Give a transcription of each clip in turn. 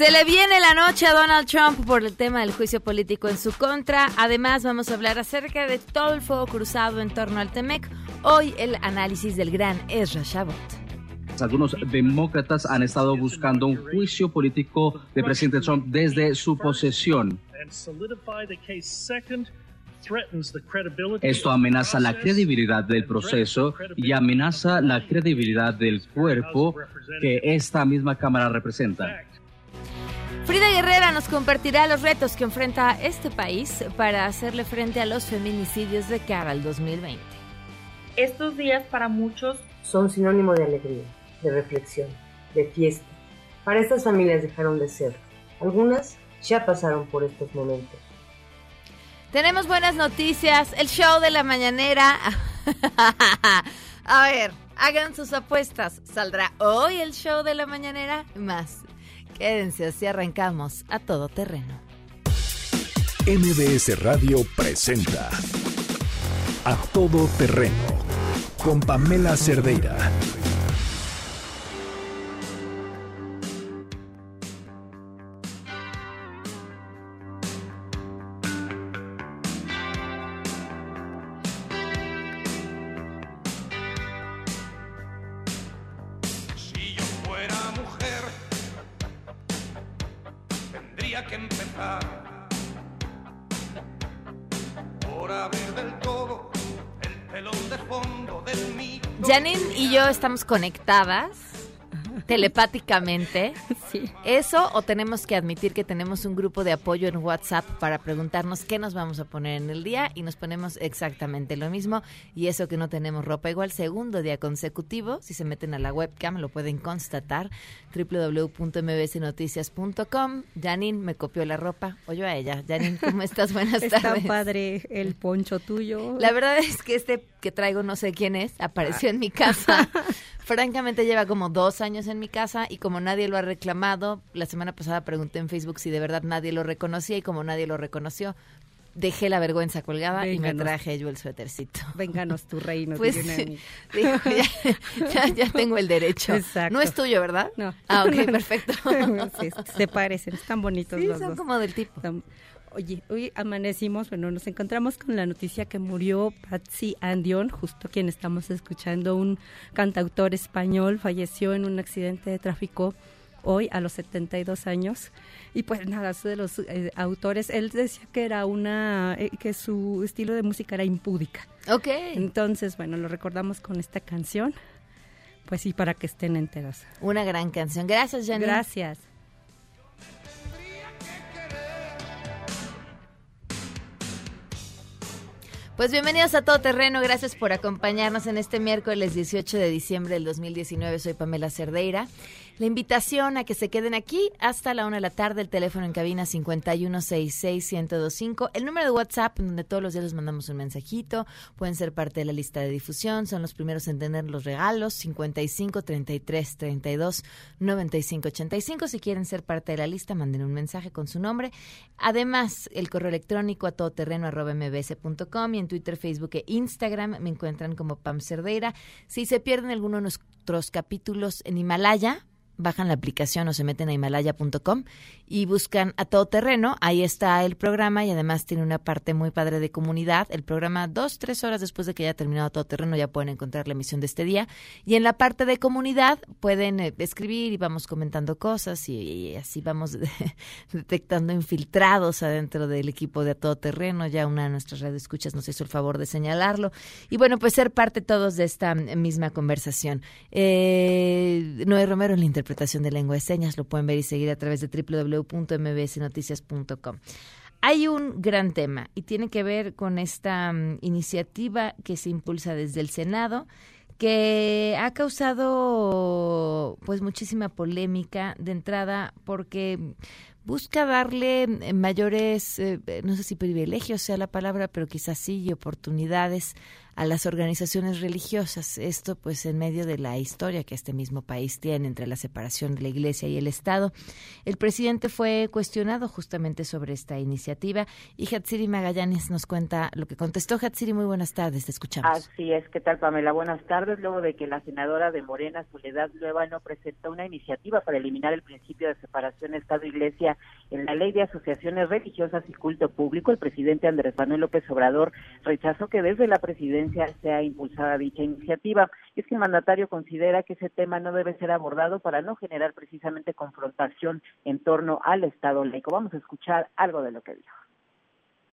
Se le viene la noche a Donald Trump por el tema del juicio político en su contra. Además, vamos a hablar acerca de todo el fuego cruzado en torno al Temec. Hoy el análisis del gran Ezra Shabot. Algunos demócratas han estado buscando un juicio político de presidente Trump desde su posesión. Esto amenaza la credibilidad del proceso y amenaza la credibilidad del cuerpo que esta misma Cámara representa. Frida Guerrera nos compartirá los retos que enfrenta este país para hacerle frente a los feminicidios de cara al 2020. Estos días para muchos son sinónimo de alegría, de reflexión, de fiesta. Para estas familias dejaron de ser. Algunas ya pasaron por estos momentos. Tenemos buenas noticias. El show de la mañanera. A ver, hagan sus apuestas. ¿Saldrá hoy el show de la mañanera? Más. Quédense así arrancamos a todo terreno. MBS Radio presenta A Todo Terreno con Pamela Cerdeira. Conectadas telepáticamente. Sí. ¿Eso o tenemos que admitir que tenemos un grupo de apoyo en WhatsApp para preguntarnos qué nos vamos a poner en el día y nos ponemos exactamente lo mismo? Y eso que no tenemos ropa igual, segundo día consecutivo, si se meten a la webcam lo pueden constatar, www.mbsnoticias.com. Janine me copió la ropa, o yo a ella. Janine, ¿cómo estás? Buenas Está tardes. padre el poncho tuyo. La verdad es que este que traigo no sé quién es, apareció en mi casa. Francamente lleva como dos años en mi casa y como nadie lo ha reclamado, la semana pasada pregunté en Facebook si de verdad nadie lo reconocía y como nadie lo reconoció, dejé la vergüenza colgada y me traje yo el suétercito. Vénganos tu reino. Pues dijo, ya, ya- ya tengo el derecho. Exacto. No es tuyo, ¿verdad? No. Ah, ok, perfecto. Sí, se parecen, están bonitos Sí, los son dos. como del tipo. Están- Oye, hoy amanecimos, bueno, nos encontramos con la noticia que murió Patsy Andion, justo quien estamos escuchando, un cantautor español, falleció en un accidente de tráfico hoy a los 72 años. Y pues nada, es de los eh, autores, él decía que era una, eh, que su estilo de música era impúdica. Ok. Entonces, bueno, lo recordamos con esta canción. Pues sí, para que estén enteros. Una gran canción. Gracias, Janine. Gracias. Pues bienvenidos a Todo Terreno, gracias por acompañarnos en este miércoles 18 de diciembre del 2019. Soy Pamela Cerdeira. La invitación a que se queden aquí hasta la una de la tarde, el teléfono en cabina 5166125, el número de WhatsApp donde todos los días les mandamos un mensajito, pueden ser parte de la lista de difusión, son los primeros en tener los regalos 55 33 32 95 85. Si quieren ser parte de la lista, manden un mensaje con su nombre. Además, el correo electrónico a todoterreno.mbs.com y en Twitter, Facebook e Instagram me encuentran como Pam Cerdeira. Si se pierden alguno de nuestros capítulos en Himalaya, bajan la aplicación o se meten a himalaya.com y buscan a todo terreno. Ahí está el programa y además tiene una parte muy padre de comunidad. El programa, dos, tres horas después de que haya terminado todo terreno, ya pueden encontrar la emisión de este día. Y en la parte de comunidad pueden eh, escribir y vamos comentando cosas y, así vamos detectando infiltrados adentro del equipo de a todo terreno. Ya una de nuestras radioescuchas nos hizo el favor de señalarlo. Y bueno, pues ser parte todos de esta misma conversación. Eh, Noé Romero en la interpretación de lengua de señas, lo pueden ver y seguir a través de www.mbsnoticias.com. Hay un gran tema y tiene que ver con esta mm, iniciativa que se impulsa desde el Senado que ha causado pues muchísima polémica de entrada porque busca darle eh, mayores, eh, no sé si privilegios sea la palabra, pero quizás sí, y oportunidades a las organizaciones religiosas. Esto pues en medio de la historia que este mismo país tiene entre la separación de la Iglesia y el Estado. El presidente fue cuestionado justamente sobre esta iniciativa y Hatsiri Magallanes nos cuenta lo que contestó. Hatsiri, muy buenas tardes, te escuchamos. Así es, ¿qué tal Pamela? Buenas tardes. Luego de que la senadora de Morena, Soledad no presentó una iniciativa para eliminar el principio de separación Estado-Iglesia en la ley de asociaciones religiosas y culto público, el presidente Andrés Manuel López Obrador rechazó que desde la presidencia sea impulsada dicha iniciativa. Es que el mandatario considera que ese tema no debe ser abordado para no generar precisamente confrontación en torno al Estado laico. Vamos a escuchar algo de lo que dijo.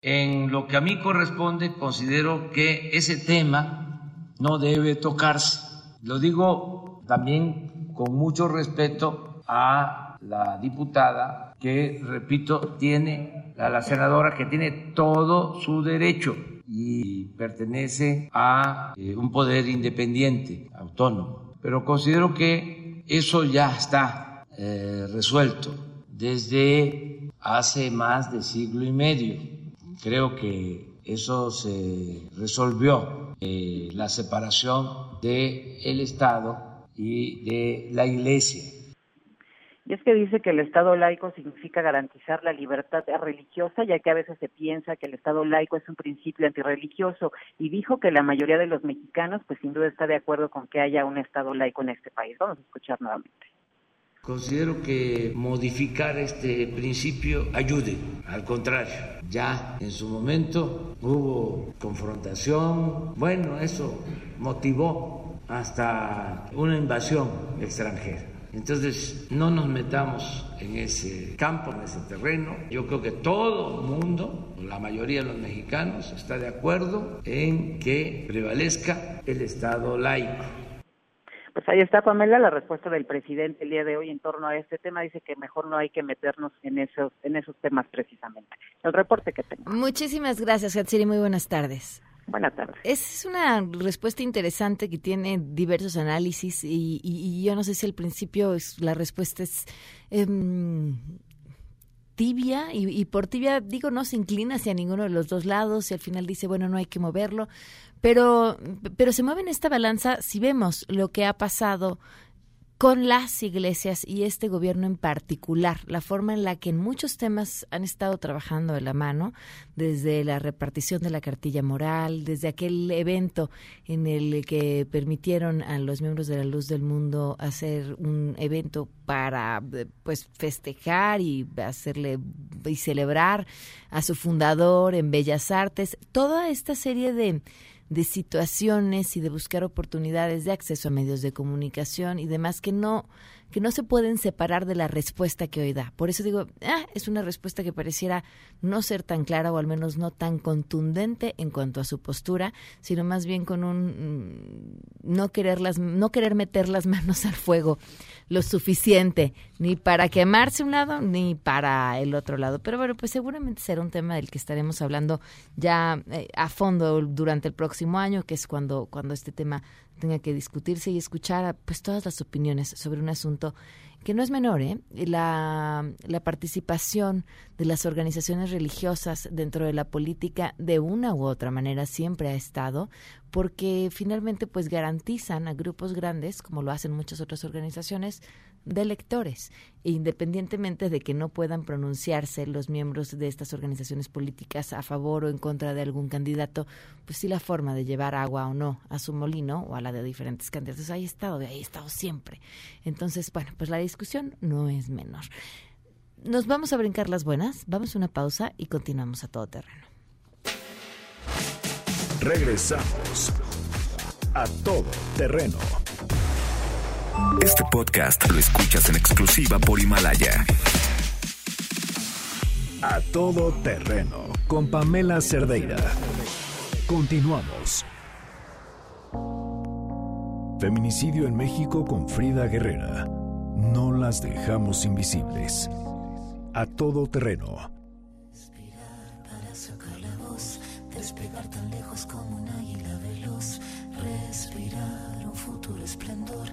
En lo que a mí corresponde, considero que ese tema no debe tocarse. Lo digo también con mucho respeto a la diputada que, repito, tiene, a la senadora que tiene todo su derecho y pertenece a eh, un poder independiente, autónomo. Pero considero que eso ya está eh, resuelto desde hace más de siglo y medio. Creo que eso se resolvió, eh, la separación del el Estado y de la Iglesia y es que dice que el Estado laico significa garantizar la libertad religiosa, ya que a veces se piensa que el Estado laico es un principio antirreligioso, y dijo que la mayoría de los mexicanos, pues sin duda está de acuerdo con que haya un Estado laico en este país. Vamos a escuchar nuevamente. Considero que modificar este principio ayude, al contrario, ya en su momento hubo confrontación, bueno, eso motivó hasta una invasión extranjera entonces, no nos metamos en ese campo, en ese terreno. Yo creo que todo el mundo, la mayoría de los mexicanos, está de acuerdo en que prevalezca el Estado laico. Pues ahí está, Pamela, la respuesta del presidente el día de hoy en torno a este tema. Dice que mejor no hay que meternos en esos, en esos temas precisamente. El reporte que tengo. Muchísimas gracias, Hatsiri. Muy buenas tardes. Buenas tardes. Es una respuesta interesante que tiene diversos análisis y, yo no sé si al principio la respuesta es em, tibia y, y, por tibia digo no se inclina hacia ninguno de los dos lados y al final dice bueno no hay que moverlo pero pero se mueve en esta balanza si vemos lo que ha pasado con las iglesias y este gobierno en particular, la forma en la que en muchos temas han estado trabajando de la mano, desde la repartición de la cartilla moral, desde aquel evento en el que permitieron a los miembros de la Luz del Mundo hacer un evento para pues festejar y hacerle y celebrar a su fundador en Bellas Artes, toda esta serie de de situaciones y de buscar oportunidades de acceso a medios de comunicación y demás que no que no se pueden separar de la respuesta que hoy da. Por eso digo, ah, es una respuesta que pareciera no ser tan clara o al menos no tan contundente en cuanto a su postura, sino más bien con un mm, no querer no querer meter las manos al fuego lo suficiente ni para quemarse un lado ni para el otro lado. Pero bueno, pues seguramente será un tema del que estaremos hablando ya eh, a fondo durante el próximo año, que es cuando cuando este tema tenga que discutirse y escuchar pues todas las opiniones sobre un asunto que no es menor, ¿eh? la, la participación de las organizaciones religiosas dentro de la política de una u otra manera siempre ha estado, porque finalmente pues garantizan a grupos grandes, como lo hacen muchas otras organizaciones, de electores, independientemente de que no puedan pronunciarse los miembros de estas organizaciones políticas a favor o en contra de algún candidato, pues sí la forma de llevar agua o no a su molino o a la de diferentes candidatos ahí ha estado, ahí ha estado siempre. Entonces, bueno, pues la discusión no es menor. Nos vamos a brincar las buenas, vamos a una pausa y continuamos a todo terreno. Regresamos a todo terreno. Este podcast lo escuchas en exclusiva por Himalaya. A todo terreno con Pamela Cerdeira. Continuamos. Feminicidio en México con Frida Guerrera. No las dejamos invisibles. A todo terreno. Respirar para sacar la voz, despegar tan lejos como un águila veloz, respirar un futuro esplendor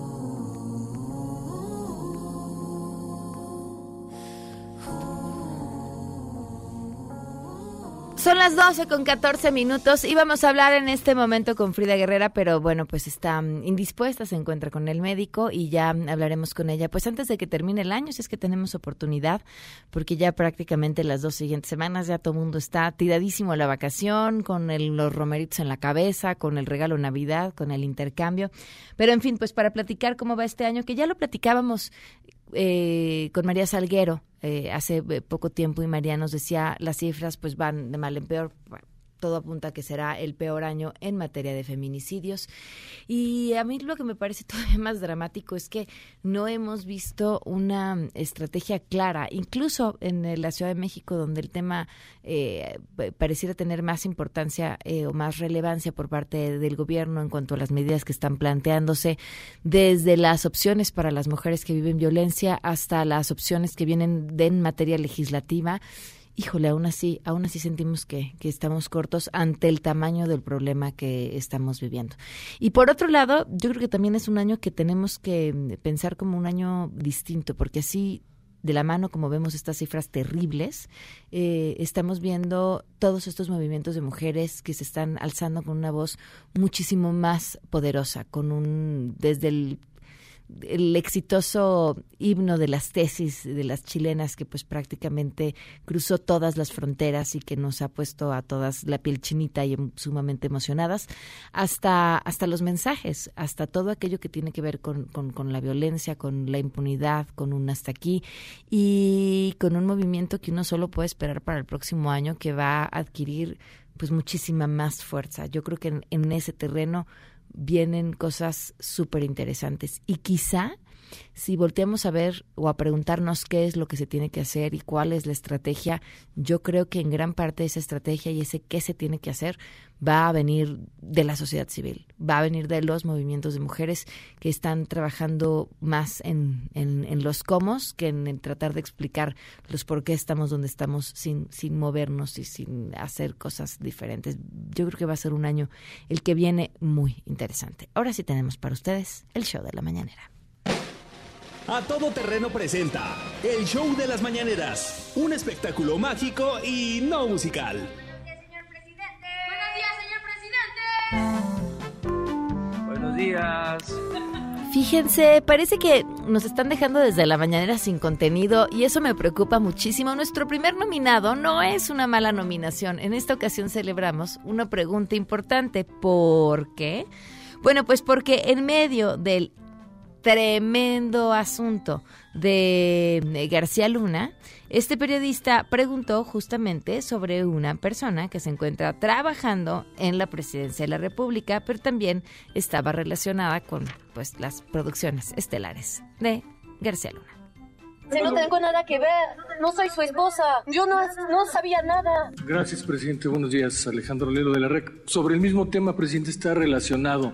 Son las 12 con 14 minutos. Íbamos a hablar en este momento con Frida Guerrera, pero bueno, pues está mm, indispuesta, se encuentra con el médico y ya hablaremos con ella. Pues antes de que termine el año, si es que tenemos oportunidad, porque ya prácticamente las dos siguientes semanas ya todo el mundo está tiradísimo a la vacación, con el- los romeritos en la cabeza, con el regalo Navidad, con el intercambio. Pero en fin, pues para platicar cómo va este año, que ya lo platicábamos eh, con María Salguero eh, hace eh, poco tiempo y María nos decía las cifras pues van de mal en peor. Todo apunta a que será el peor año en materia de feminicidios. Y a mí lo que me parece todavía más dramático es que no hemos visto una estrategia clara, incluso en la Ciudad de México, donde el tema eh, pa- pareciera tener más importancia eh, o más relevancia por parte del gobierno en cuanto a las medidas que están planteándose, desde las opciones para las mujeres que viven violencia hasta las opciones que vienen de en materia legislativa híjole, aún así, aún así sentimos que, que estamos cortos ante el tamaño del problema que estamos viviendo. Y por otro lado, yo creo que también es un año que tenemos que mm, pensar como un año distinto, porque así de la mano, como vemos estas cifras terribles, eh, estamos viendo todos estos movimientos de mujeres que se están alzando con una voz muchísimo más poderosa, con un desde el el exitoso himno de las tesis de las chilenas que pues prácticamente cruzó todas las fronteras y que nos ha puesto a todas la piel chinita y em- sumamente emocionadas, hasta, hasta los mensajes, hasta todo aquello que tiene que ver con, con, con la violencia, con la impunidad, con un hasta aquí y con un movimiento que uno solo puede esperar para el próximo año que va a adquirir pues muchísima más fuerza. Yo creo que en, en ese terreno vienen cosas súper interesantes. Y quizá si volteamos a ver o a preguntarnos qué es lo que se tiene que hacer y cuál es la estrategia, yo creo que en gran parte esa estrategia y ese qué se tiene que hacer va a venir de la sociedad civil, va a venir de los movimientos de mujeres que están trabajando más en, en, los cómo que en, en tratar de explicar los por qué estamos donde estamos sin, sin movernos y sin hacer cosas diferentes. Yo creo que va a ser un año el que viene muy interesante. Ahora sí tenemos para ustedes el show de la mañanera. A todo terreno presenta el show de las mañaneras, un espectáculo mágico y no musical. Buenos días. Fíjense, parece que nos están dejando desde la mañanera sin contenido y eso me preocupa muchísimo. Nuestro primer nominado no es una mala nominación. En esta ocasión celebramos una pregunta importante. ¿Por qué? Bueno, pues porque en medio del tremendo asunto de eh, García Luna, este periodista preguntó justamente sobre una persona que se encuentra trabajando en la presidencia de la República, pero también estaba relacionada con pues las producciones estelares de García Luna. Si no tengo nada que ver, no soy su esposa, yo no, no sabía nada. Gracias, presidente. Buenos días, Alejandro Lelo de la REC. Sobre el mismo tema, presidente, está relacionado.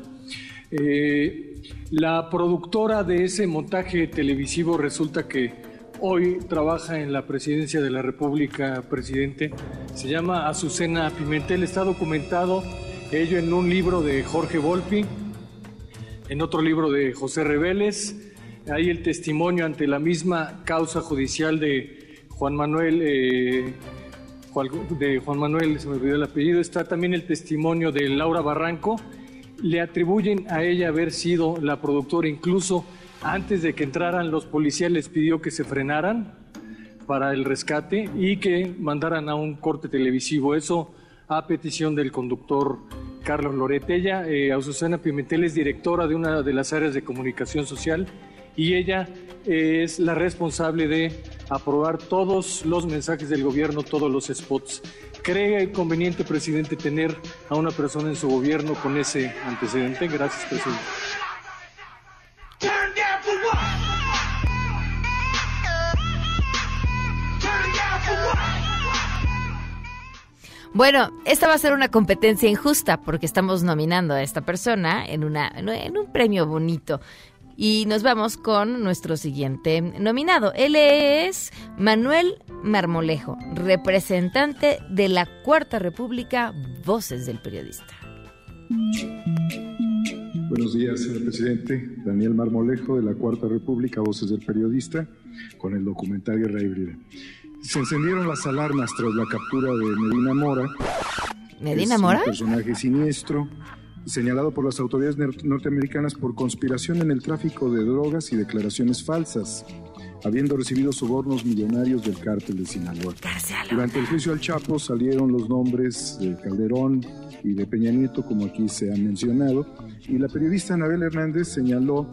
Eh, la productora de ese montaje televisivo resulta que hoy trabaja en la presidencia de la República, presidente. Se llama Azucena Pimentel. Está documentado ello en un libro de Jorge Volpi, en otro libro de José Reveles. Hay el testimonio ante la misma causa judicial de Juan Manuel. eh, de Juan Manuel, se me olvidó el apellido, está también el testimonio de Laura Barranco. Le atribuyen a ella haber sido la productora, incluso antes de que entraran los policías les pidió que se frenaran para el rescate y que mandaran a un corte televisivo. Eso a petición del conductor Carlos Loret. Ella, eh, Azucena Pimentel, es directora de una de las áreas de comunicación social y ella eh, es la responsable de aprobar todos los mensajes del gobierno, todos los spots. ¿Cree conveniente, presidente, tener a una persona en su gobierno con ese antecedente? Gracias, presidente. Bueno, esta va a ser una competencia injusta porque estamos nominando a esta persona en, una, en un premio bonito. Y nos vamos con nuestro siguiente nominado. Él es Manuel Marmolejo, representante de la Cuarta República, Voces del Periodista. Buenos días, señor presidente. Daniel Marmolejo, de la Cuarta República, Voces del Periodista, con el documental Guerra Híbrida. Se encendieron las alarmas tras la captura de Medina Mora. ¿Medina Mora? Un personaje siniestro, señalado por las autoridades norteamericanas por conspiración en el tráfico de drogas y declaraciones falsas, habiendo recibido sobornos millonarios del cártel de Sinaloa. Durante el juicio al Chapo salieron los nombres de Calderón y de Peña Nieto, como aquí se ha mencionado, y la periodista Anabel Hernández señaló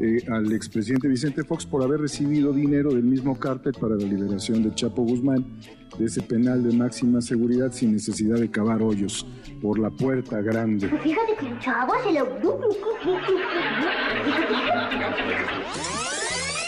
eh, al expresidente Vicente Fox por haber recibido dinero del mismo cártel para la liberación de Chapo Guzmán de ese penal de máxima seguridad sin necesidad de cavar hoyos por la puerta grande. Fíjate que el chavo se lo...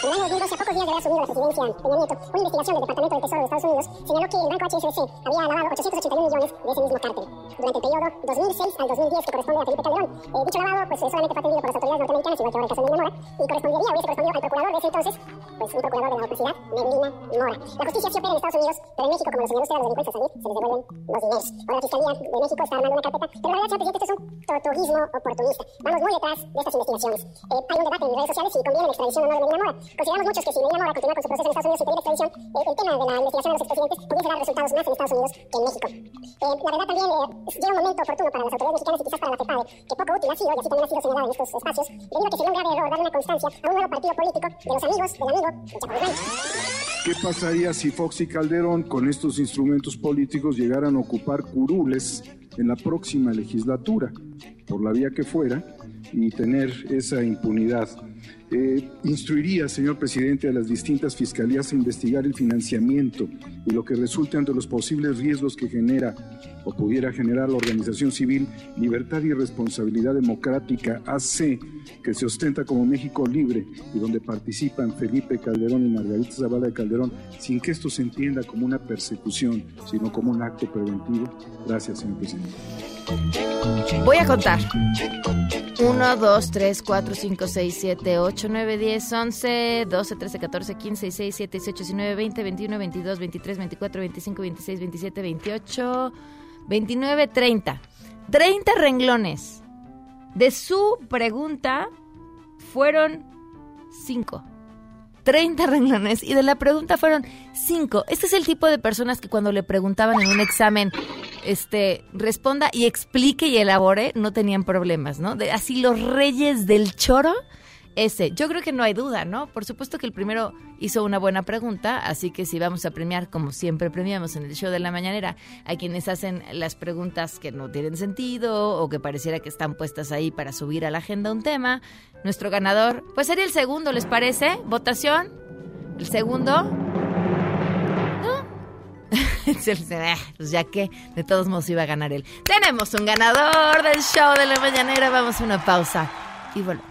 En el año 2012, a pocos días de haber asumido la presidencia Peña Nieto, una investigación del Departamento del Tesoro de Estados Unidos señaló que el banco HSBC había lavado 881 millones de ese mismo cártel. Durante el periodo 2006 al 2010, que corresponde a Felipe Calderón, eh, dicho lavado pues, solamente fue atendido por las autoridades norteamericanas, igual que ahora el caso de Mora, y correspondería, hubiese correspondido al procurador de ese entonces, pues un procurador de la oposición, Medina Mora. La justicia sí opera en Estados Unidos, pero en México, como lo señaló usted a los delincuentes al salir, se les devuelven los dineros. Ahora la Fiscalía de México está armando una carpeta, pero la verdad, señor presidente, esto es un tortuguismo oportunista. Vamos muy detrás de estas investigaciones. Eh, hay un debate en redes sociales si conviene la extradición o no de Medina Mora. Consideramos muchos que si Medina Mora continúa con su proceso en Estados Unidos y pedir extradición, eh, el tema de la investigación de los expresidentes pudiese dar resultados más en Estados Unidos que en México. Eh, la verdad también eh, llega un momento oportuno para las autoridades mexicanas y quizás para la FEPADE, que poco útil ha sido, y así también ha sido señalado en estos espacios, debido a que sería un grave error darle una constancia a un nuevo partido político de los amigos del amigo Chapo. ¿Qué pasaría si Fox y Calderón con estos instrumentos políticos llegaran a ocupar curules en la próxima legislatura, por la vía que fuera, y tener esa impunidad? Eh, instruiría, señor presidente, a las distintas fiscalías a investigar el financiamiento y lo que resulte ante los posibles riesgos que genera o pudiera generar la organización civil Libertad y Responsabilidad Democrática AC, que se ostenta como México Libre y donde participan Felipe Calderón y Margarita Zavala de Calderón, sin que esto se entienda como una persecución, sino como un acto preventivo. Gracias, señor presidente. Voy a contar. 1, 2, 3, 4, 5, 6, 7, 8, 9, 10, 11, 12, 13, 14, 15, 16, 17, 18, 19, 20, 21, 22, 23, 24, 25, 26, 27, 28, 29, 30. 30 renglones. De su pregunta fueron 5. 30 renglones y de la pregunta fueron 5. Este es el tipo de personas que cuando le preguntaban en un examen, este, responda y explique y elabore, no tenían problemas, ¿no? De, así los reyes del choro, ese. Yo creo que no hay duda, ¿no? Por supuesto que el primero hizo una buena pregunta, así que si vamos a premiar, como siempre premiamos en el show de la mañanera, a quienes hacen las preguntas que no tienen sentido o que pareciera que están puestas ahí para subir a la agenda un tema, nuestro ganador, pues sería el segundo, ¿les parece? ¿Votación? ¿El segundo? ¿No? pues ya que de todos modos iba a ganar él. Tenemos un ganador del show de la mañanera. Vamos a una pausa y volvemos.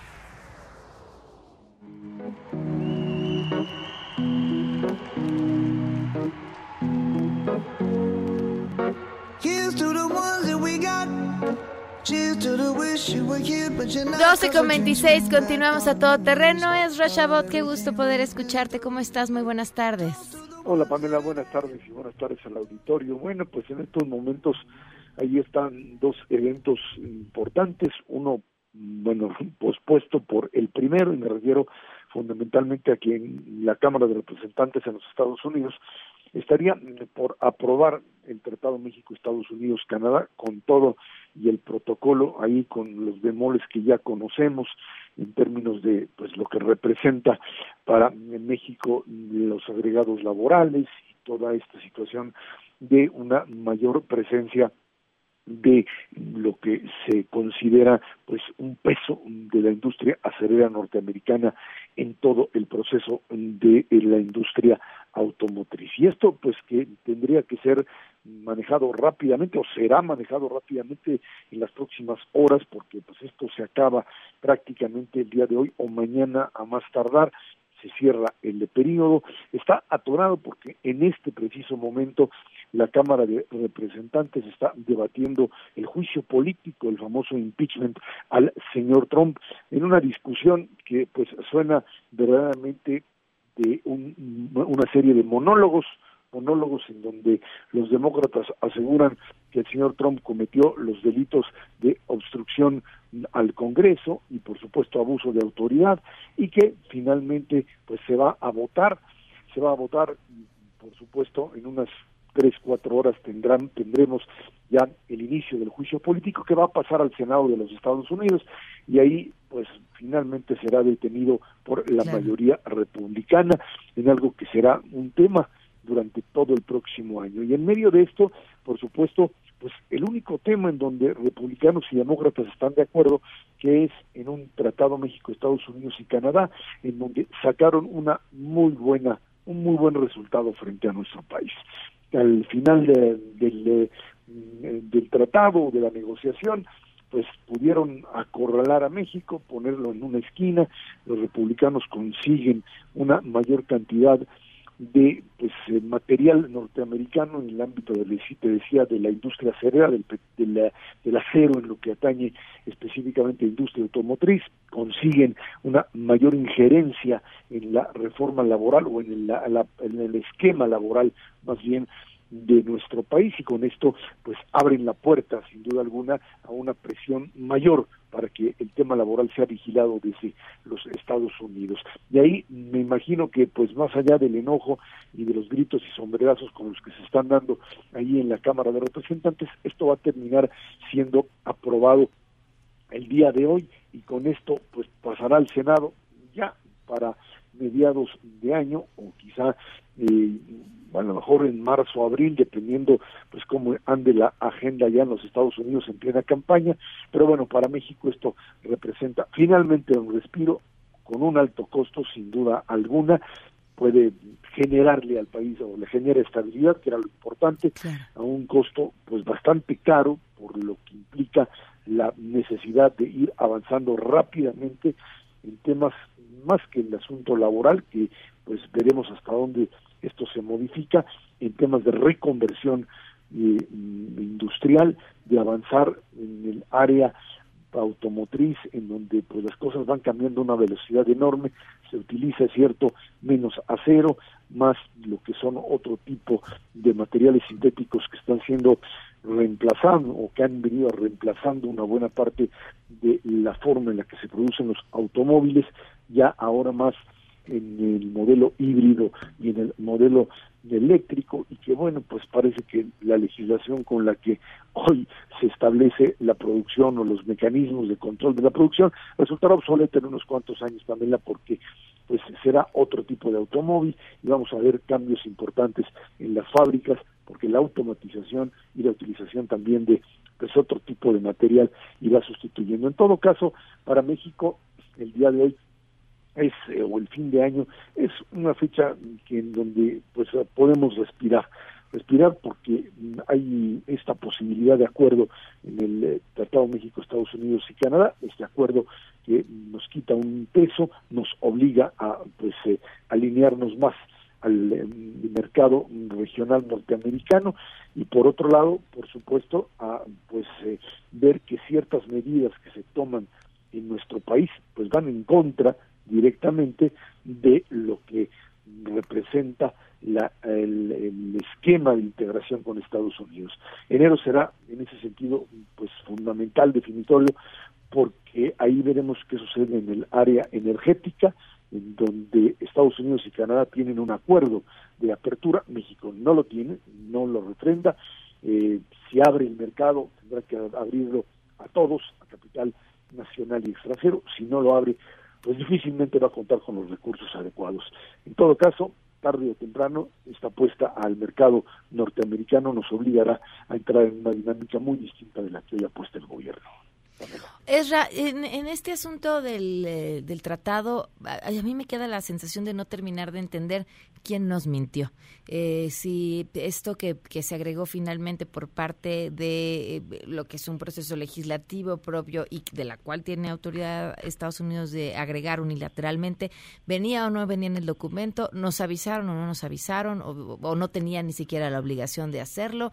12 con 26, continuamos a todo terreno. Es Rashabot, qué gusto poder escucharte. ¿Cómo estás? Muy buenas tardes. Hola Pamela, buenas tardes y buenas tardes al auditorio. Bueno, pues en estos momentos ahí están dos eventos importantes, uno, bueno, pospuesto por el primero, y me refiero fundamentalmente aquí en la Cámara de Representantes en los Estados Unidos, estaría por aprobar el Tratado México-Estados Unidos-Canadá con todo y el protocolo ahí con los bemoles que ya conocemos en términos de pues lo que representa para México los agregados laborales y toda esta situación de una mayor presencia de lo que se considera pues un peso de la industria acerera norteamericana en todo el proceso de la industria automotriz. Y esto pues que tendría que ser manejado rápidamente o será manejado rápidamente en las próximas horas porque pues esto se acaba prácticamente el día de hoy o mañana a más tardar se cierra el periodo, está atorado porque en este preciso momento la Cámara de Representantes está debatiendo el juicio político, el famoso impeachment al señor Trump, en una discusión que pues suena verdaderamente de una serie de monólogos, monólogos en donde los demócratas aseguran que el señor Trump cometió los delitos de obstrucción al Congreso y por supuesto abuso de autoridad y que finalmente pues se va a votar, se va a votar por supuesto en unas tres, cuatro horas tendrán, tendremos ya el inicio del juicio político que va a pasar al Senado de los Estados Unidos y ahí pues finalmente será detenido por la mayoría republicana en algo que será un tema durante todo el próximo año. Y en medio de esto, por supuesto, pues el único tema en donde republicanos y demócratas están de acuerdo, que es en un tratado México, Estados Unidos y Canadá, en donde sacaron una muy buena, un muy buen resultado frente a nuestro país. Al final del, del tratado, de la negociación, pues pudieron acorralar a México, ponerlo en una esquina, los republicanos consiguen una mayor cantidad de pues eh, material norteamericano en el ámbito de te decía de la industria acerera del, del acero en lo que atañe específicamente a industria automotriz consiguen una mayor injerencia en la reforma laboral o en en el esquema laboral más bien de nuestro país y con esto pues abren la puerta sin duda alguna a una presión mayor para que el tema laboral sea vigilado desde los Estados Unidos. De ahí me imagino que pues más allá del enojo y de los gritos y sombrerazos con los que se están dando ahí en la Cámara de Representantes, esto va a terminar siendo aprobado el día de hoy y con esto pues pasará al Senado ya para mediados de año o quizá eh, a lo mejor en marzo o abril, dependiendo pues cómo ande la agenda ya en los Estados Unidos en plena campaña, pero bueno, para México esto representa finalmente un respiro con un alto costo sin duda alguna, puede generarle al país o le genera estabilidad, que era lo importante, a un costo pues bastante caro por lo que implica la necesidad de ir avanzando rápidamente en temas más que el asunto laboral, que pues veremos hasta dónde esto se modifica, en temas de reconversión eh, industrial, de avanzar en el área automotriz en donde pues las cosas van cambiando a una velocidad enorme, se utiliza cierto menos acero, más lo que son otro tipo de materiales sintéticos que están siendo reemplazando o que han venido reemplazando una buena parte de la forma en la que se producen los automóviles, ya ahora más en el modelo híbrido y en el modelo eléctrico y que bueno pues parece que la legislación con la que hoy se establece la producción o los mecanismos de control de la producción resultará obsoleta en unos cuantos años Pamela porque pues será otro tipo de automóvil y vamos a ver cambios importantes en las fábricas porque la automatización y la utilización también de pues otro tipo de material irá sustituyendo. En todo caso para México el día de hoy es eh, o el fin de año es una fecha que en donde pues podemos respirar respirar porque hay esta posibilidad de acuerdo en el eh, Tratado México Estados Unidos y Canadá. Este acuerdo que nos quita un peso nos obliga a pues eh, alinearnos más al mercado regional norteamericano y por otro lado por supuesto a pues ver que ciertas medidas que se toman en nuestro país pues van en contra directamente de lo que representa la, el, esquema de integración con Estados Unidos. Enero será, en ese sentido, pues fundamental, definitorio, porque ahí veremos qué sucede en el área energética, en donde Estados Unidos y Canadá tienen un acuerdo de apertura, México no lo tiene, no lo refrenda, eh, si abre el mercado tendrá que abrirlo a todos, a capital nacional y extranjero, si no lo abre, pues difícilmente va a contar con los recursos adecuados. En todo caso, tarde o temprano, esta apuesta al mercado norteamericano nos obligará a entrar en una dinámica muy distinta de la que hoy apuesta el gobierno. Esra, en, en este asunto del, eh, del tratado, a, a, mí me queda la sensación de no terminar de entender quién nos mintió. Eh, si esto que, que, se agregó finalmente por parte de eh, lo que es un proceso legislativo propio y de la cual tiene autoridad Estados Unidos de agregar unilateralmente, venía o no venía en el documento, nos avisaron o no nos avisaron, o, o no tenían ni siquiera la obligación de hacerlo.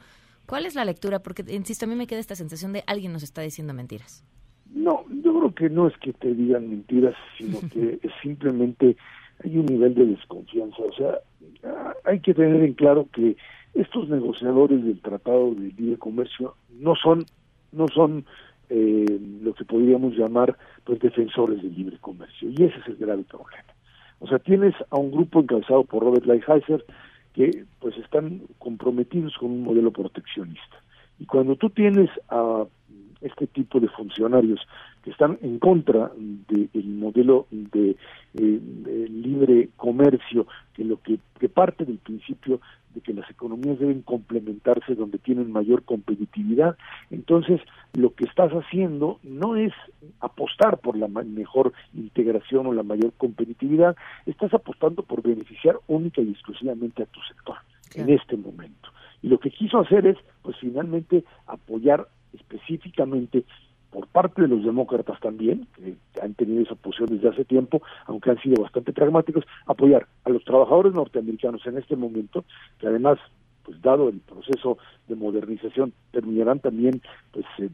¿Cuál es la lectura? Porque, insisto, a mí me queda esta sensación de alguien nos está diciendo mentiras. No, yo creo que no es que te digan mentiras, sino que simplemente hay un nivel de desconfianza. O sea, hay que tener en claro que estos negociadores del Tratado de Libre Comercio no son, no son eh, lo que podríamos llamar pues defensores del libre comercio. Y ese es el grave problema. O sea, tienes a un grupo encabezado por Robert Lighthizer, que pues están comprometidos con un modelo proteccionista. Y cuando tú tienes a este tipo de funcionarios que están en contra del de modelo de, eh, de, libre comercio, que lo que, que parte del principio de que las economías deben complementarse donde tienen mayor competitividad. Entonces, lo que estás haciendo no es apostar por la mejor integración o la mayor competitividad, estás apostando por beneficiar única y exclusivamente a tu sector claro. en este momento. Y lo que quiso hacer es, pues finalmente, apoyar específicamente por parte de los demócratas también, que han tenido esa posición desde hace tiempo, aunque han sido bastante pragmáticos, apoyar a los trabajadores norteamericanos en este momento, que además, pues dado el proceso de modernización, terminarán también pues eh,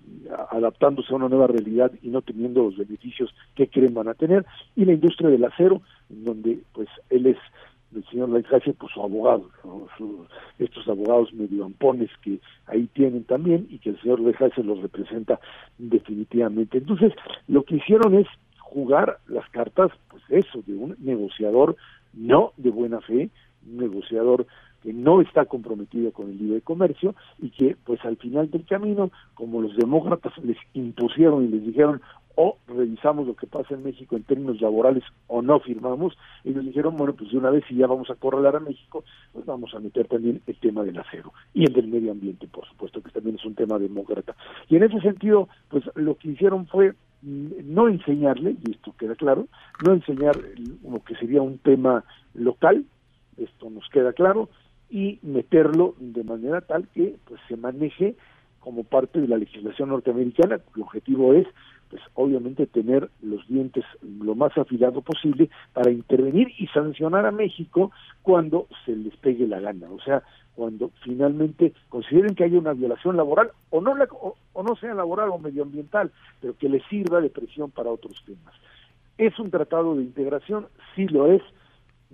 adaptándose a una nueva realidad y no teniendo los beneficios que creen van a tener, y la industria del acero, donde pues él es el señor Lighthizer, pues su abogado, su, estos abogados medio ampones que ahí tienen también y que el señor Lighthizer los representa definitivamente. Entonces, lo que hicieron es jugar las cartas, pues eso, de un negociador no de buena fe, negociador que no está comprometido con el libre comercio y que pues al final del camino, como los demócratas les impusieron y les dijeron o revisamos lo que pasa en México en términos laborales o no firmamos, ellos dijeron, bueno, pues de una vez si ya vamos a corralar a México, pues vamos a meter también el tema del acero y el del medio ambiente, por supuesto, que también es un tema demócrata. Y en ese sentido, pues lo que hicieron fue no enseñarle, y esto queda claro, no enseñar lo que sería un tema local, esto nos queda claro, y meterlo de manera tal que pues se maneje como parte de la legislación norteamericana, el objetivo es pues obviamente tener los dientes lo más afilado posible para intervenir y sancionar a México cuando se les pegue la gana, o sea, cuando finalmente consideren que haya una violación laboral o no la, o, o no sea laboral o medioambiental, pero que les sirva de presión para otros temas. Es un tratado de integración, sí lo es,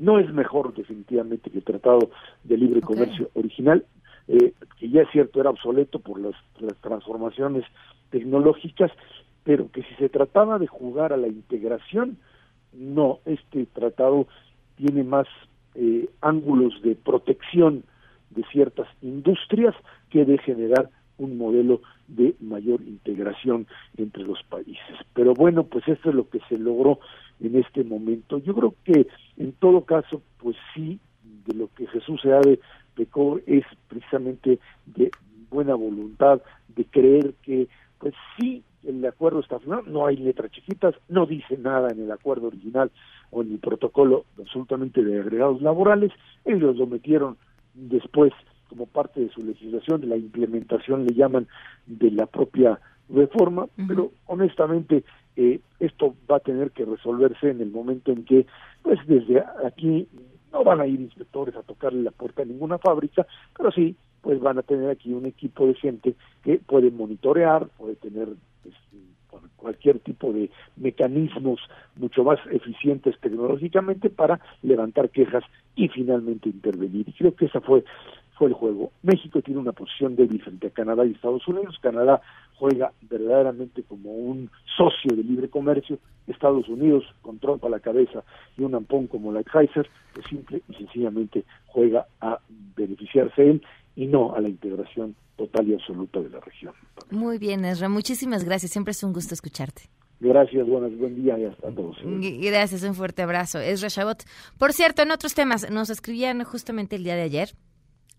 no es mejor definitivamente que el tratado de libre okay. comercio original, eh, que ya es cierto era obsoleto por las, las transformaciones tecnológicas, pero que si se trataba de jugar a la integración, no, este tratado tiene más eh, ángulos de protección de ciertas industrias que de generar un modelo de mayor integración entre los países. Pero bueno, pues esto es lo que se logró en este momento. Yo creo que en todo caso, pues sí, de lo que Jesús Seade pecó es precisamente de buena voluntad, de creer que, pues sí, el acuerdo está firmado, no hay letras chiquitas, no dice nada en el acuerdo original o en el protocolo absolutamente de agregados laborales, ellos lo metieron después como parte de su legislación, de la implementación le llaman de la propia reforma, uh -huh. pero honestamente eh, esto va a tener que resolverse en el momento en que, pues desde aquí no van a ir inspectores a tocarle la puerta a ninguna fábrica, pero sí, pues van a tener aquí un equipo de gente que puede monitorear, puede tener pues, cualquier tipo de mecanismos mucho más eficientes tecnológicamente para levantar quejas y finalmente intervenir. Y creo que esa fue fue el juego. México tiene una posición débil frente a Canadá y Estados Unidos. Canadá juega verdaderamente como un socio de libre comercio. Estados Unidos, con Trump a la cabeza y un ampón como Lighthizer, pues simple y sencillamente juega a beneficiarse él y no a la integración total y absoluta de la región. Muy bien, Ezra. Muchísimas gracias. Siempre es un gusto escucharte. Gracias, buenas, buen día y hasta todos. Gracias, un fuerte abrazo. Ezra Shabot. Por cierto, en otros temas, nos escribían justamente el día de ayer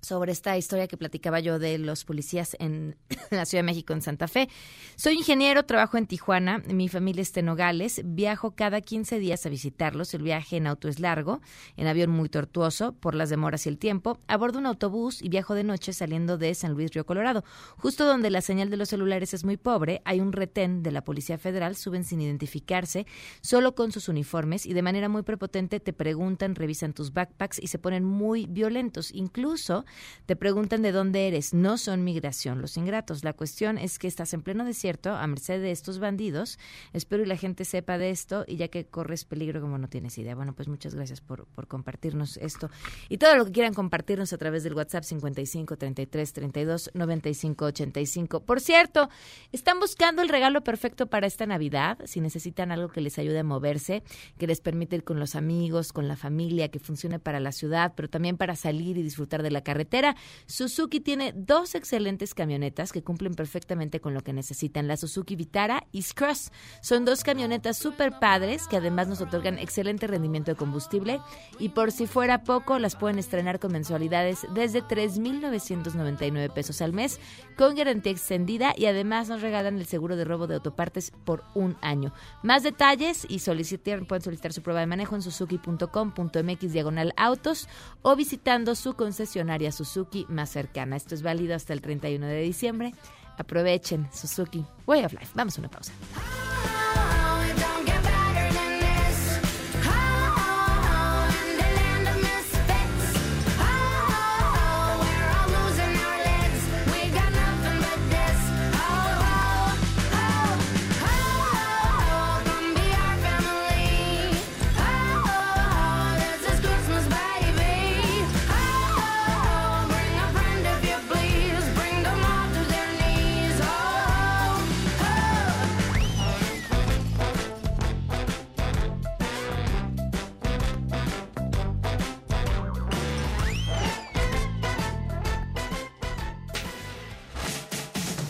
sobre esta historia que platicaba yo de los policías en la Ciudad de México, en Santa Fe. Soy ingeniero, trabajo en Tijuana, mi familia está en Nogales, viajo cada 15 días a visitarlos, el viaje en auto es largo, en avión muy tortuoso por las demoras y el tiempo, abordo un autobús y viajo de noche saliendo de San Luis Río Colorado. Justo donde la señal de los celulares es muy pobre, hay un retén de la Policía Federal, suben sin identificarse, solo con sus uniformes y de manera muy prepotente te preguntan, revisan tus backpacks y se ponen muy violentos. Incluso te preguntan de dónde eres. No son migración los ingratos. La cuestión es que estás en pleno desierto a merced de estos bandidos. Espero y la gente sepa de esto y ya que corres peligro como no tienes idea. Bueno, pues muchas gracias por, compartirnos esto. Y todo lo que quieran compartirnos a través del WhatsApp 55 33 32 95 85. Por cierto, están buscando el regalo perfecto para esta Navidad. Si necesitan algo que les ayude a moverse, que les permite ir con los amigos, con la familia, que funcione para la ciudad, pero también para salir y disfrutar de la Suzuki tiene dos excelentes camionetas que cumplen perfectamente con lo que necesitan, la Suzuki Vitara y Scross. Son dos camionetas súper padres que además nos otorgan excelente rendimiento de combustible y por si fuera poco las pueden estrenar con mensualidades desde 3.999 pesos al mes con garantía extendida y además nos regalan el seguro de robo de autopartes por un año. Más detalles y solicitar, pueden solicitar su prueba de manejo en suzuki.com.mx diagonal autos o visitando su concesionaria Suzuki más cercana. Esto es válido hasta el 31 de diciembre. Aprovechen Suzuki Way of Life. Vamos a una pausa.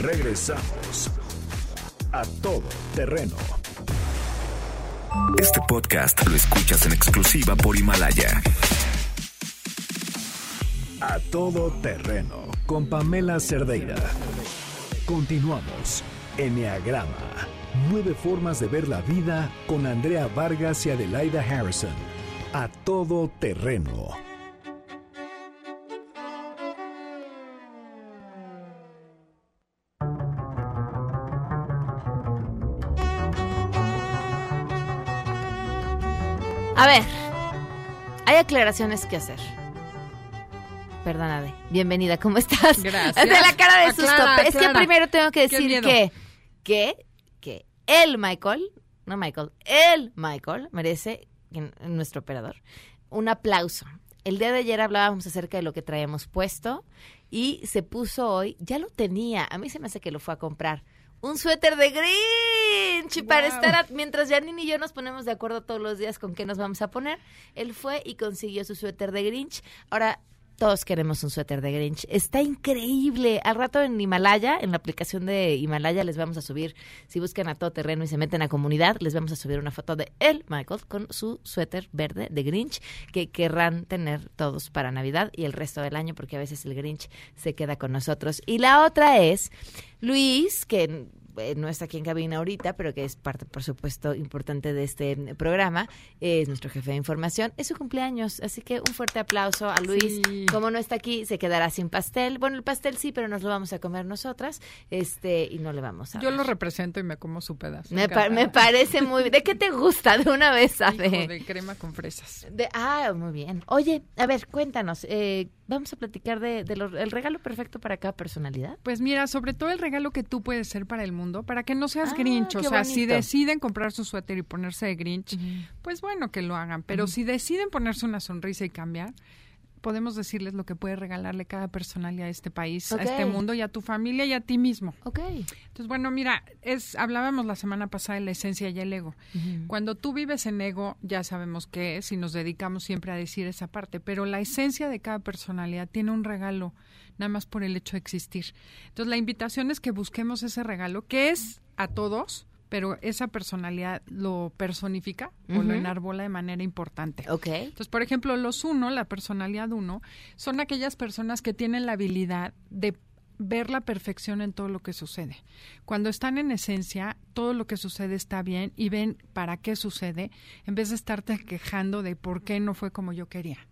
Regresamos a todo terreno. Este podcast lo escuchas en exclusiva por Himalaya. A todo terreno con Pamela Cerdeira. Continuamos. Enneagrama. Nueve formas de ver la vida con Andrea Vargas y Adelaida Harrison. A todo terreno. A ver, hay aclaraciones que hacer. Perdóname. Bienvenida, ¿cómo estás? Gracias. De la cara de susto. Aclara, es que primero tengo que decir que, que, que el Michael, no Michael, el Michael merece, nuestro operador, un aplauso. El día de ayer hablábamos acerca de lo que traíamos puesto y se puso hoy, ya lo tenía, a mí se me hace que lo fue a comprar. Un suéter de Grinch y para Wow. estar a- mientras Janine y yo nos ponemos de acuerdo todos los días con qué nos vamos a poner. Él fue y consiguió su suéter de Grinch. Ahora todos queremos un suéter de Grinch. Está increíble. Al rato en Himalaya, en la aplicación de Himalaya, les vamos a subir, si buscan a todo terreno y se meten a comunidad, les vamos a subir una foto de él, Michael, con su suéter verde de Grinch que querrán tener todos para Navidad y el resto del año, porque a veces el Grinch se queda con nosotros. Y la otra es Luis, que eh, no está aquí en cabina ahorita, pero que es parte, por supuesto, importante de este programa, es nuestro jefe de información. Es su cumpleaños, así que un fuerte aplauso a Luis. Sí. Como no está aquí, se quedará sin pastel. Bueno, el pastel sí, pero nos lo vamos a comer nosotras, este, y no le vamos a Yo dar. lo represento y me como su pedazo. me, pa- me Encantada. parece muy ¿De qué te gusta? De una vez, sabe. Hijo de crema con fresas. De- ah, muy bien. Oye, a ver, cuéntanos. eh, vamos a platicar de, de lo- el regalo perfecto para cada personalidad. Pues mira, sobre todo el regalo que tú puedes ser para el mundo, para que no seas Ah, Grinch. O sea, si deciden comprar su suéter y ponerse de Grinch, pues bueno, que lo hagan. Pero si deciden ponerse una sonrisa y cambiar, podemos decirles lo que puede regalarle cada personalidad a este país, a este mundo y a tu familia y a ti mismo. Ok. Entonces, bueno, mira, es hablábamos la semana pasada de la esencia y el ego. Cuando tú vives en ego, ya sabemos qué es y nos dedicamos siempre a decir esa parte, pero la esencia de cada personalidad tiene un regalo, nada más por el hecho de existir. Entonces, la invitación es que busquemos ese regalo, que es a todos, pero esa personalidad lo personifica o lo enarbola de manera importante. Ok. Entonces, por ejemplo, los uno, la personalidad uno, son aquellas personas que tienen la habilidad de ver la perfección en todo lo que sucede. Cuando están en esencia, todo lo que sucede está bien y ven para qué sucede, en vez de estarte quejando de por qué no fue como yo quería.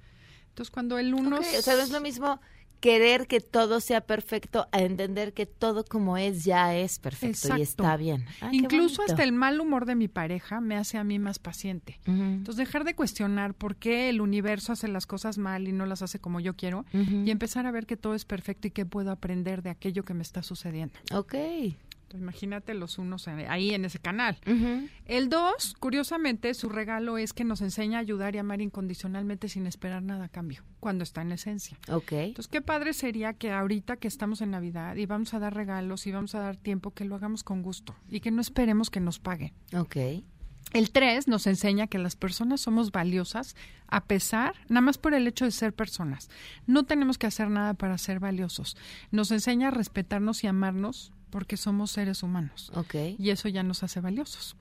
Entonces, cuando el uno... O sea, no es lo mismo querer que todo sea perfecto a entender que todo como es ya es perfecto y está bien. Ah, Incluso hasta el mal humor de mi pareja me hace a mí más paciente. Ujú. Entonces, dejar de cuestionar por qué el universo hace las cosas mal y no las hace como yo quiero y empezar a ver que todo es perfecto y que puedo aprender de aquello que me está sucediendo. Ok. Imagínate los unos ahí en ese canal. El dos, curiosamente, su regalo es que nos enseña a ayudar y amar incondicionalmente sin esperar nada a cambio, cuando está en la esencia. Ok. Entonces, qué padre sería que ahorita que estamos en Navidad y vamos a dar regalos y vamos a dar tiempo, que lo hagamos con gusto y que no esperemos que nos paguen. Ok. El 3 nos enseña que las personas somos valiosas a pesar, nada más por el hecho de ser personas. No tenemos que hacer nada para ser valiosos. Nos enseña a respetarnos y amarnos porque somos seres humanos. Ok. Y eso ya nos hace valiosos.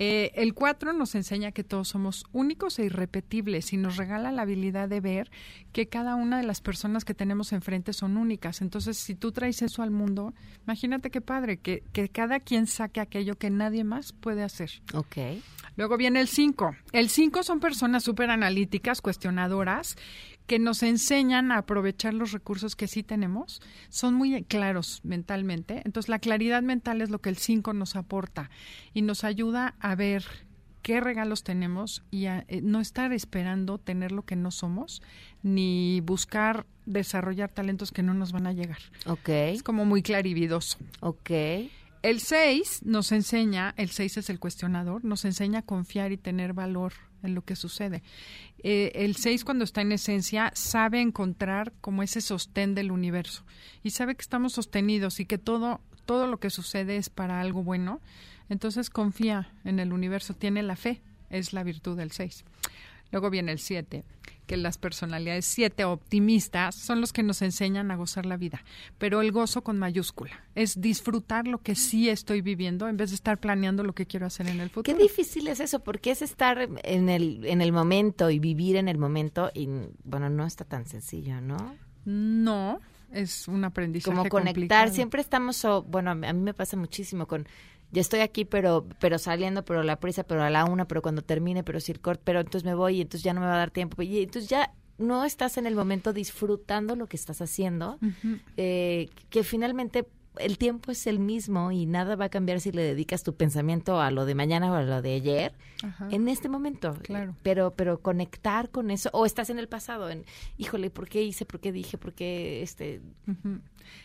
Eh, el 4 nos enseña que todos somos únicos e irrepetibles y nos regala la habilidad de ver que cada una de las personas que tenemos enfrente son únicas. Entonces, si tú traes eso al mundo, imagínate qué padre, que, que cada quien saque aquello que nadie más puede hacer. Ok. Luego viene el 5. El 5 son personas súper analíticas, cuestionadoras, que nos enseñan a aprovechar los recursos que sí tenemos. Son muy claros mentalmente. Entonces, la claridad mental es lo que el 5 nos aporta y nos ayuda a ver qué regalos tenemos y a eh, no estar esperando tener lo que no somos, ni buscar desarrollar talentos que no nos van a llegar. Ok. Es como muy clarividoso. Ok. El 6 nos enseña, el 6 es el cuestionador, nos enseña a confiar y tener valor en lo que sucede. Eh, el 6 cuando está en esencia sabe encontrar como ese sostén del universo y sabe que estamos sostenidos y que todo, todo lo que sucede es para algo bueno. Entonces confía en el universo, tiene la fe, es la virtud del 6. Luego viene el 7, que las personalidades 7 optimistas son los que nos enseñan a gozar la vida, pero el gozo con mayúscula es disfrutar lo que sí estoy viviendo en vez de estar planeando lo que quiero hacer en el futuro. Qué difícil es eso, porque es estar en el, en el momento y vivir en el momento y, bueno, no está tan sencillo, ¿no? No, es un aprendizaje Como conectar, complicado. siempre estamos, bueno, a mí me pasa muchísimo con, ya estoy aquí, pero pero saliendo, pero la prisa, pero a la una, pero cuando termine, pero si el corte, pero entonces me voy y entonces ya no me va a dar tiempo. Y entonces ya no estás en el momento disfrutando lo que estás haciendo, eh, que finalmente el tiempo es el mismo y nada va a cambiar si le dedicas tu pensamiento a lo de mañana o a lo de ayer Ajá. en este momento. Claro. Pero, pero conectar con eso, o estás en el pasado, en, híjole, ¿por qué hice? ¿Por qué dije? ¿Por qué este?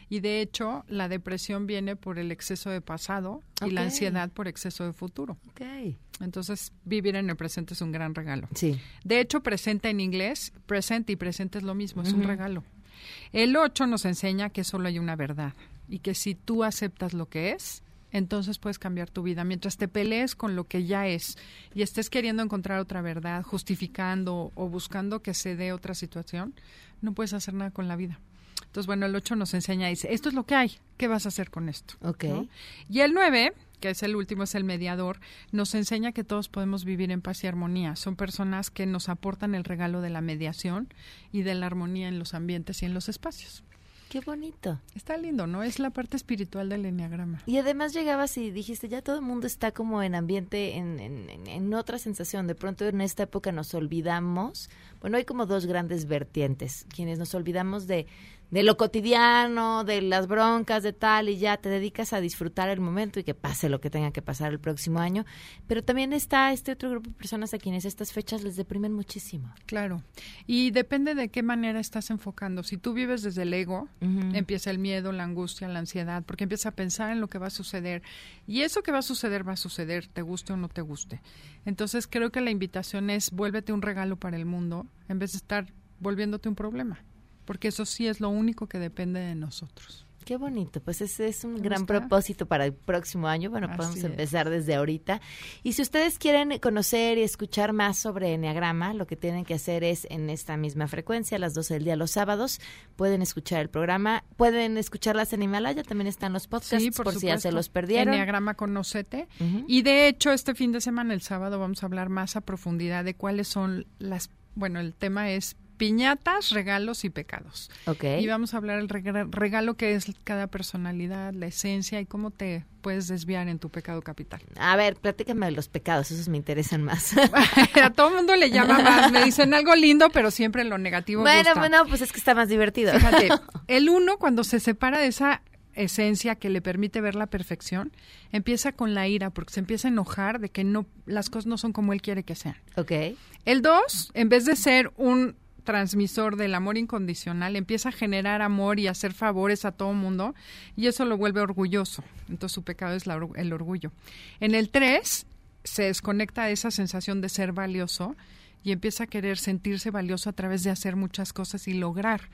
Y de hecho, la depresión viene por el exceso de pasado y la ansiedad por exceso de futuro. Ok. Entonces, vivir en el presente es un gran regalo. Sí. De hecho, presente en inglés, presente y presente es lo mismo, es un regalo. El 8 nos enseña que solo hay una verdad y que si tú aceptas lo que es, entonces puedes cambiar tu vida. Mientras te pelees con lo que ya es y estés queriendo encontrar otra verdad, justificando o buscando que se dé otra situación, no puedes hacer nada con la vida. Entonces, bueno, el 8 nos enseña, dice, esto es lo que hay, ¿qué vas a hacer con esto? Ok. ¿No? Y el 9, que es el último, es el mediador, nos enseña que todos podemos vivir en paz y armonía. Son personas que nos aportan el regalo de la mediación y de la armonía en los ambientes y en los espacios. Qué bonito. Está lindo, ¿no? Es la parte espiritual del enneagrama. Y además llegabas y dijiste, ya todo el mundo está como en ambiente, en, en, en- en otra sensación. De pronto en esta época nos olvidamos. Bueno, hay como dos grandes vertientes. Quienes nos olvidamos de, de lo cotidiano, de las broncas, de tal, y ya te dedicas a disfrutar el momento y que pase lo que tenga que pasar el próximo año. Pero también está este otro grupo de personas a quienes estas fechas les deprimen muchísimo. Claro. Y depende de qué manera estás enfocando. Si tú vives desde el ego, empieza el miedo, la angustia, la ansiedad, porque empiezas a pensar en lo que va a suceder. Y eso que va a suceder, va a suceder, te guste o no te guste. Entonces creo que la invitación es vuélvete un regalo para el mundo, en vez de estar volviéndote un problema, porque eso sí es lo único que depende de nosotros. Qué bonito, pues ese es un gran propósito para el próximo año. Bueno, podemos empezar desde ahorita. Y si ustedes quieren conocer y escuchar más sobre Enneagrama, lo que tienen que hacer es en esta misma frecuencia, a las 12 del día los sábados, pueden escuchar el programa. Pueden escucharlas en Himalaya, también están los podcasts por, si ya se los perdieron. Enneagrama Conocete. Y de hecho, este fin de semana, el sábado, vamos a hablar más a profundidad de cuáles son las... Bueno, el tema es piñatas, regalos y pecados. Ok. Y vamos a hablar del regalo que es cada personalidad, la esencia y cómo te puedes desviar en tu pecado capital. A ver, platícame de los pecados, esos me interesan más. a todo el mundo le llama más, me dicen algo lindo, pero siempre lo negativo Bueno, bueno, pues es que está más divertido. Fíjate, el uno cuando se separa de esa esencia que le permite ver la perfección, empieza con la ira, porque se empieza a enojar de que no las cosas no son como él quiere que sean. Ok. El dos, en vez de ser un transmisor del amor incondicional, empieza a generar amor y a hacer favores a todo mundo y eso lo vuelve orgulloso. Entonces su pecado es el orgullo. En el 3 se desconecta de esa sensación de ser valioso y empieza a querer sentirse valioso a través de hacer muchas cosas y lograr.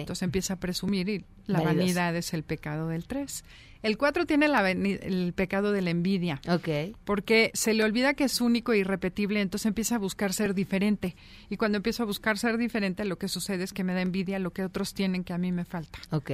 Entonces empieza a presumir y la vanidad es el pecado del 3. El 4 tiene el pecado de la envidia. Ok. Porque se le olvida que es único e irrepetible, entonces empieza a buscar ser diferente. Y cuando empiezo a buscar ser diferente, lo que sucede es que me da envidia lo que otros tienen que a mí me falta. Ok.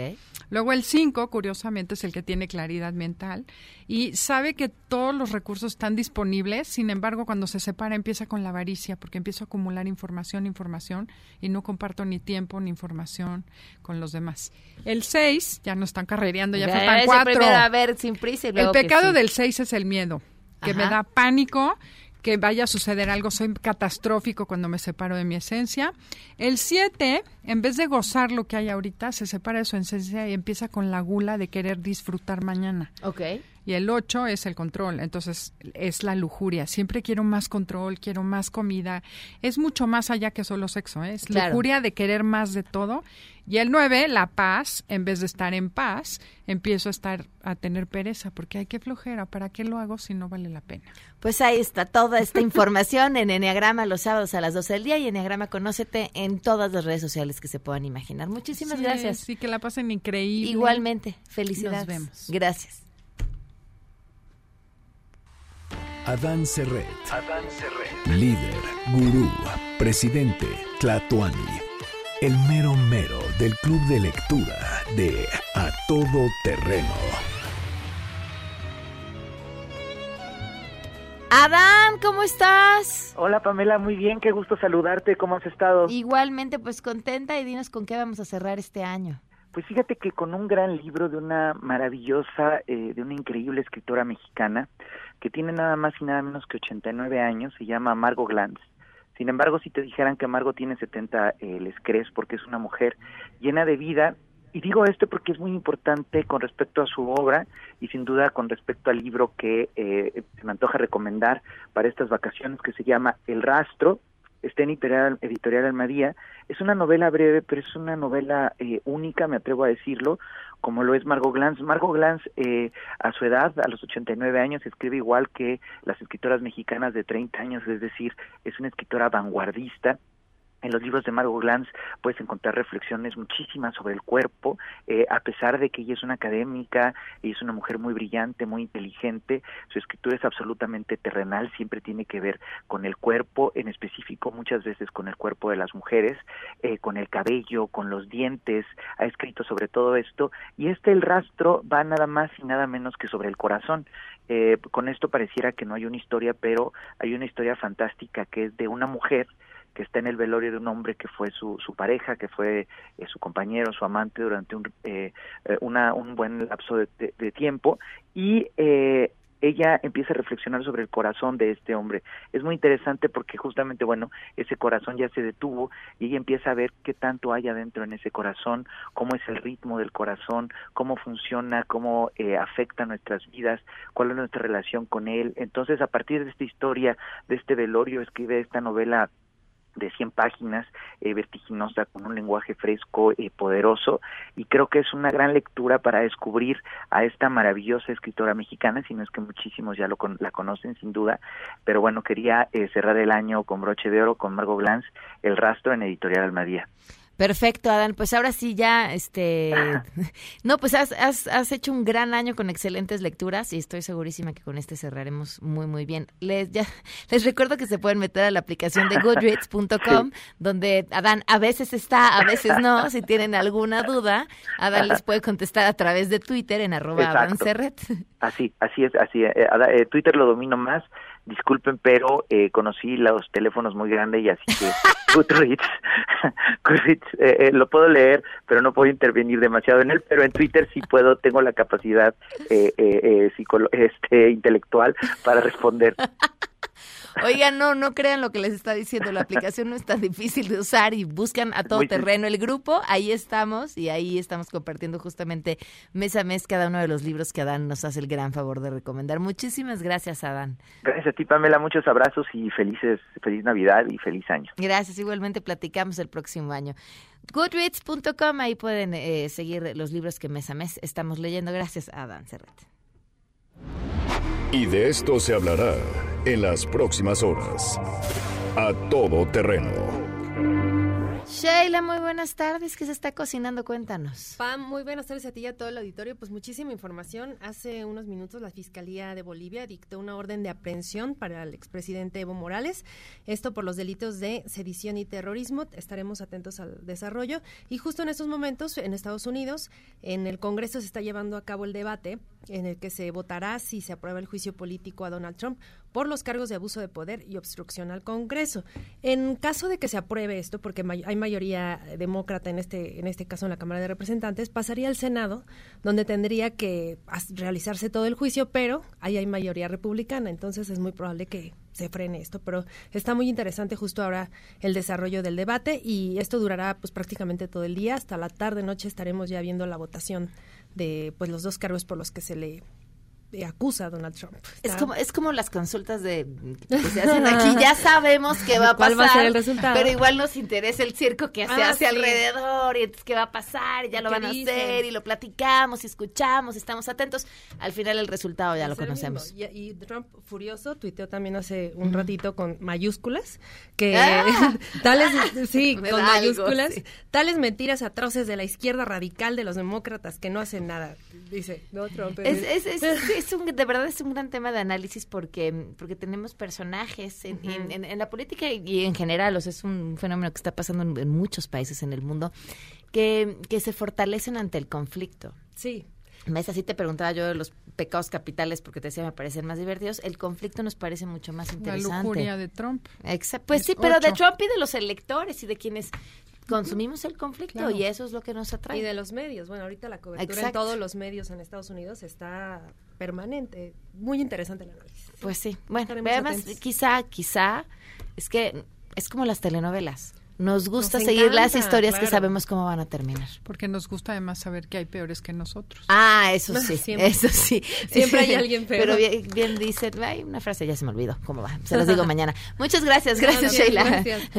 Luego el 5, curiosamente, es el que tiene claridad mental y sabe que todos los recursos están disponibles, sin embargo, cuando se separa empieza con la avaricia, porque empiezo a acumular información, información, y no comparto ni tiempo ni información con los demás. El 6, ya no están carrereando, ya faltan cuatro a ver sin prisa El pecado del 6 es el miedo, que me da pánico, que vaya a suceder algo, soy catastrófico cuando me separo de mi esencia. El 7, en vez de gozar lo que hay ahorita, se separa de su esencia y empieza con la gula de querer disfrutar mañana. Ok. Y el 8 es el control, entonces es la lujuria. Siempre quiero más control, quiero más comida. Es mucho más allá que solo sexo, ¿eh? es lujuria de querer más de todo. Y el 9, la paz, en vez de estar en paz, empiezo a estar a tener pereza, porque hay que flojera, ¿para qué lo hago si no vale la pena? Pues ahí está toda esta información en Enneagrama los sábados a las 12 del día y Enneagrama Conócete en todas las redes sociales que se puedan imaginar. Muchísimas gracias. Sí, que la pasen increíble. Igualmente, felicidades. Nos vemos. Gracias. Adán Serret. Adán Serret. Líder, gurú, presidente, Tlatuani. El mero mero del club de lectura de A Todo Terreno. Adán, ¿cómo estás? Hola Pamela, muy bien, qué gusto saludarte, ¿cómo has estado? Igualmente, pues contenta y dinos con qué vamos a cerrar este año. Pues fíjate que con un gran libro de una maravillosa, eh, de una increíble escritora mexicana, que tiene nada más y nada menos que 89 años, se llama Margot Glantz. Sin embargo, si te dijeran que Margot tiene 70, eh, les crees porque es una mujer llena de vida. Y digo esto porque es muy importante con respecto a su obra y sin duda con respecto al libro que eh, se me antoja recomendar para estas vacaciones que se llama El Rastro, está en editorial, editorial Almadía. Es una novela breve, pero es una novela eh, única, me atrevo a decirlo, como lo es Margot Glantz. Margot Glantz, eh, a su edad, a los 89 años, escribe igual que las escritoras mexicanas de 30 años, es decir, es una escritora vanguardista en los libros de Margot Glantz puedes encontrar reflexiones muchísimas sobre el cuerpo, eh, a pesar de que ella es una académica, y es una mujer muy brillante, muy inteligente, su escritura es absolutamente terrenal, siempre tiene que ver con el cuerpo, en específico muchas veces con el cuerpo de las mujeres, eh, con el cabello, con los dientes, ha escrito sobre todo esto, y este el rastro va nada más y nada menos que sobre el corazón. Eh, con esto pareciera que no hay una historia, pero hay una historia fantástica que es de una mujer que está en el velorio de un hombre que fue su, su pareja, que fue eh, su compañero, su amante durante un, eh, eh, una, un buen lapso de, tiempo y ella empieza a reflexionar sobre el corazón de este hombre. Es muy interesante porque justamente, bueno, ese corazón ya se detuvo y ella empieza a ver qué tanto hay adentro en ese corazón, cómo es el ritmo del corazón, cómo funciona, cómo afecta nuestras vidas, cuál es nuestra relación con él. Entonces, a partir de esta historia, de este velorio, escribe esta novela de 100 páginas, eh, vertiginosa, con un lenguaje fresco, eh, poderoso, y creo que es una gran lectura para descubrir a esta maravillosa escritora mexicana, si no es que muchísimos ya lo la conocen sin duda, pero bueno, quería eh, cerrar el año con broche de oro con Margot Glantz, El rastro en Editorial Almadía. Perfecto, Adán. Pues ahora sí ya, este, no, pues has, has, has, hecho un gran año con excelentes lecturas y estoy segurísima que con este cerraremos muy, muy bien. Les, ya, les recuerdo que se pueden meter a la aplicación de goodreads.com, donde Adán a veces está, a veces no. Si tienen alguna duda, Adán les puede contestar a través de Twitter en arroba Adán Así, así es, así. Eh, eh, Twitter lo domino más disculpen, pero eh, conocí los teléfonos muy grandes y así que Goodreads, Goodreads eh, eh, lo puedo leer, pero no puedo intervenir demasiado en él, pero en Twitter sí puedo, tengo la capacidad eh, eh, este, intelectual para responder. Oigan, no, no crean lo que les está diciendo. La aplicación no es tan difícil de usar y buscan a todo terreno el grupo. Ahí estamos y ahí estamos compartiendo justamente mes a mes cada uno de los libros que Adán nos hace el gran favor de recomendar. Muchísimas gracias, Adán. Gracias a ti, Pamela. Muchos abrazos y felices, feliz Navidad y feliz año. Gracias. Igualmente platicamos el próximo año. Goodreads.com, ahí pueden eh, seguir los libros que mes a mes estamos leyendo. Gracias, Adán Serret. Y de esto se hablará en las próximas horas. A todo terreno Sheila, muy buenas tardes. ¿Qué se está cocinando? Cuéntanos. Pam, muy buenas tardes a ti y a todo el auditorio. Pues muchísima información. Hace unos minutos la Fiscalía de Bolivia dictó una orden de aprehensión para el expresidente Evo Morales. Esto por los delitos de sedición y terrorismo. Estaremos atentos al desarrollo. Y justo en estos momentos, en Estados Unidos, en el Congreso se está llevando a cabo el debate en el que se votará si se aprueba el juicio político a Donald Trump por los cargos de abuso de poder y obstrucción al Congreso. En caso de que se apruebe esto, porque hay mayoría demócrata en este, en este caso en la Cámara de Representantes, pasaría al Senado, donde tendría que realizarse todo el juicio, pero ahí hay mayoría republicana, entonces es muy probable que se frene esto, pero está muy interesante justo ahora el desarrollo del debate y esto durará pues prácticamente todo el día, hasta la tarde noche estaremos ya viendo la votación de pues los dos cargos por los que se le acusa a Donald Trump. Es como es como las consultas de que se hacen aquí, ya sabemos qué va a pasar, va a ser el resultado? pero igual nos interesa el circo que se ah, hace alrededor y entonces qué va a pasar, y ya lo van a hacer y lo platicamos y escuchamos, estamos atentos. Al final el resultado ya lo conocemos. Y, Trump furioso tuiteó también hace un ratito con mayúsculas que ah. tales sí, con mayúsculas, tales mentiras atroces de la izquierda radical de los demócratas que no hacen nada, dice, no Trump. es, es, es un, de verdad es un gran tema de análisis porque, porque tenemos personajes en, en, la política y en general, o sea, es un fenómeno que está pasando en, muchos países en el mundo, que, que se fortalecen ante el conflicto. Sí. ¿Ves? Así te preguntaba yo de los pecados capitales porque te decía me parecen más divertidos. El conflicto nos parece mucho más interesante. La lujuria de Trump. Exacto. Pues sí, pero de Trump y de los electores y de quienes consumimos el conflicto y eso es lo que nos atrae. Y de los medios. Bueno, ahorita la cobertura en todos los medios en Estados Unidos está permanente. Muy interesante el análisis. Pues sí. Bueno, además, quizá, quizá, es que es como las telenovelas. Nos gusta seguir las historias que sabemos cómo van a terminar. Porque nos gusta además saber que hay peores que nosotros. Ah, eso sí, eso sí. Siempre hay alguien peor. Pero bien, bien dice, hay una frase, ya se me olvidó, ¿cómo va? Se los digo mañana. Muchas gracias, gracias Sheila. Gracias.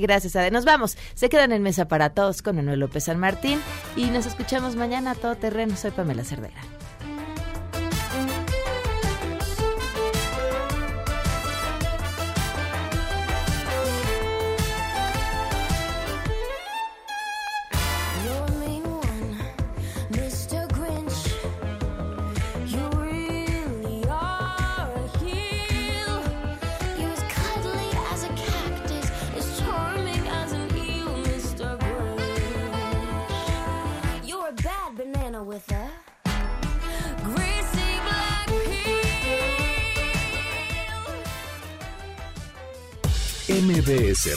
gracias, Ade. Nos vamos. Se quedan en Mesa para Todos con Manuel López San Martín y nos escuchamos mañana a todo terreno. Soy Pamela Cerdera.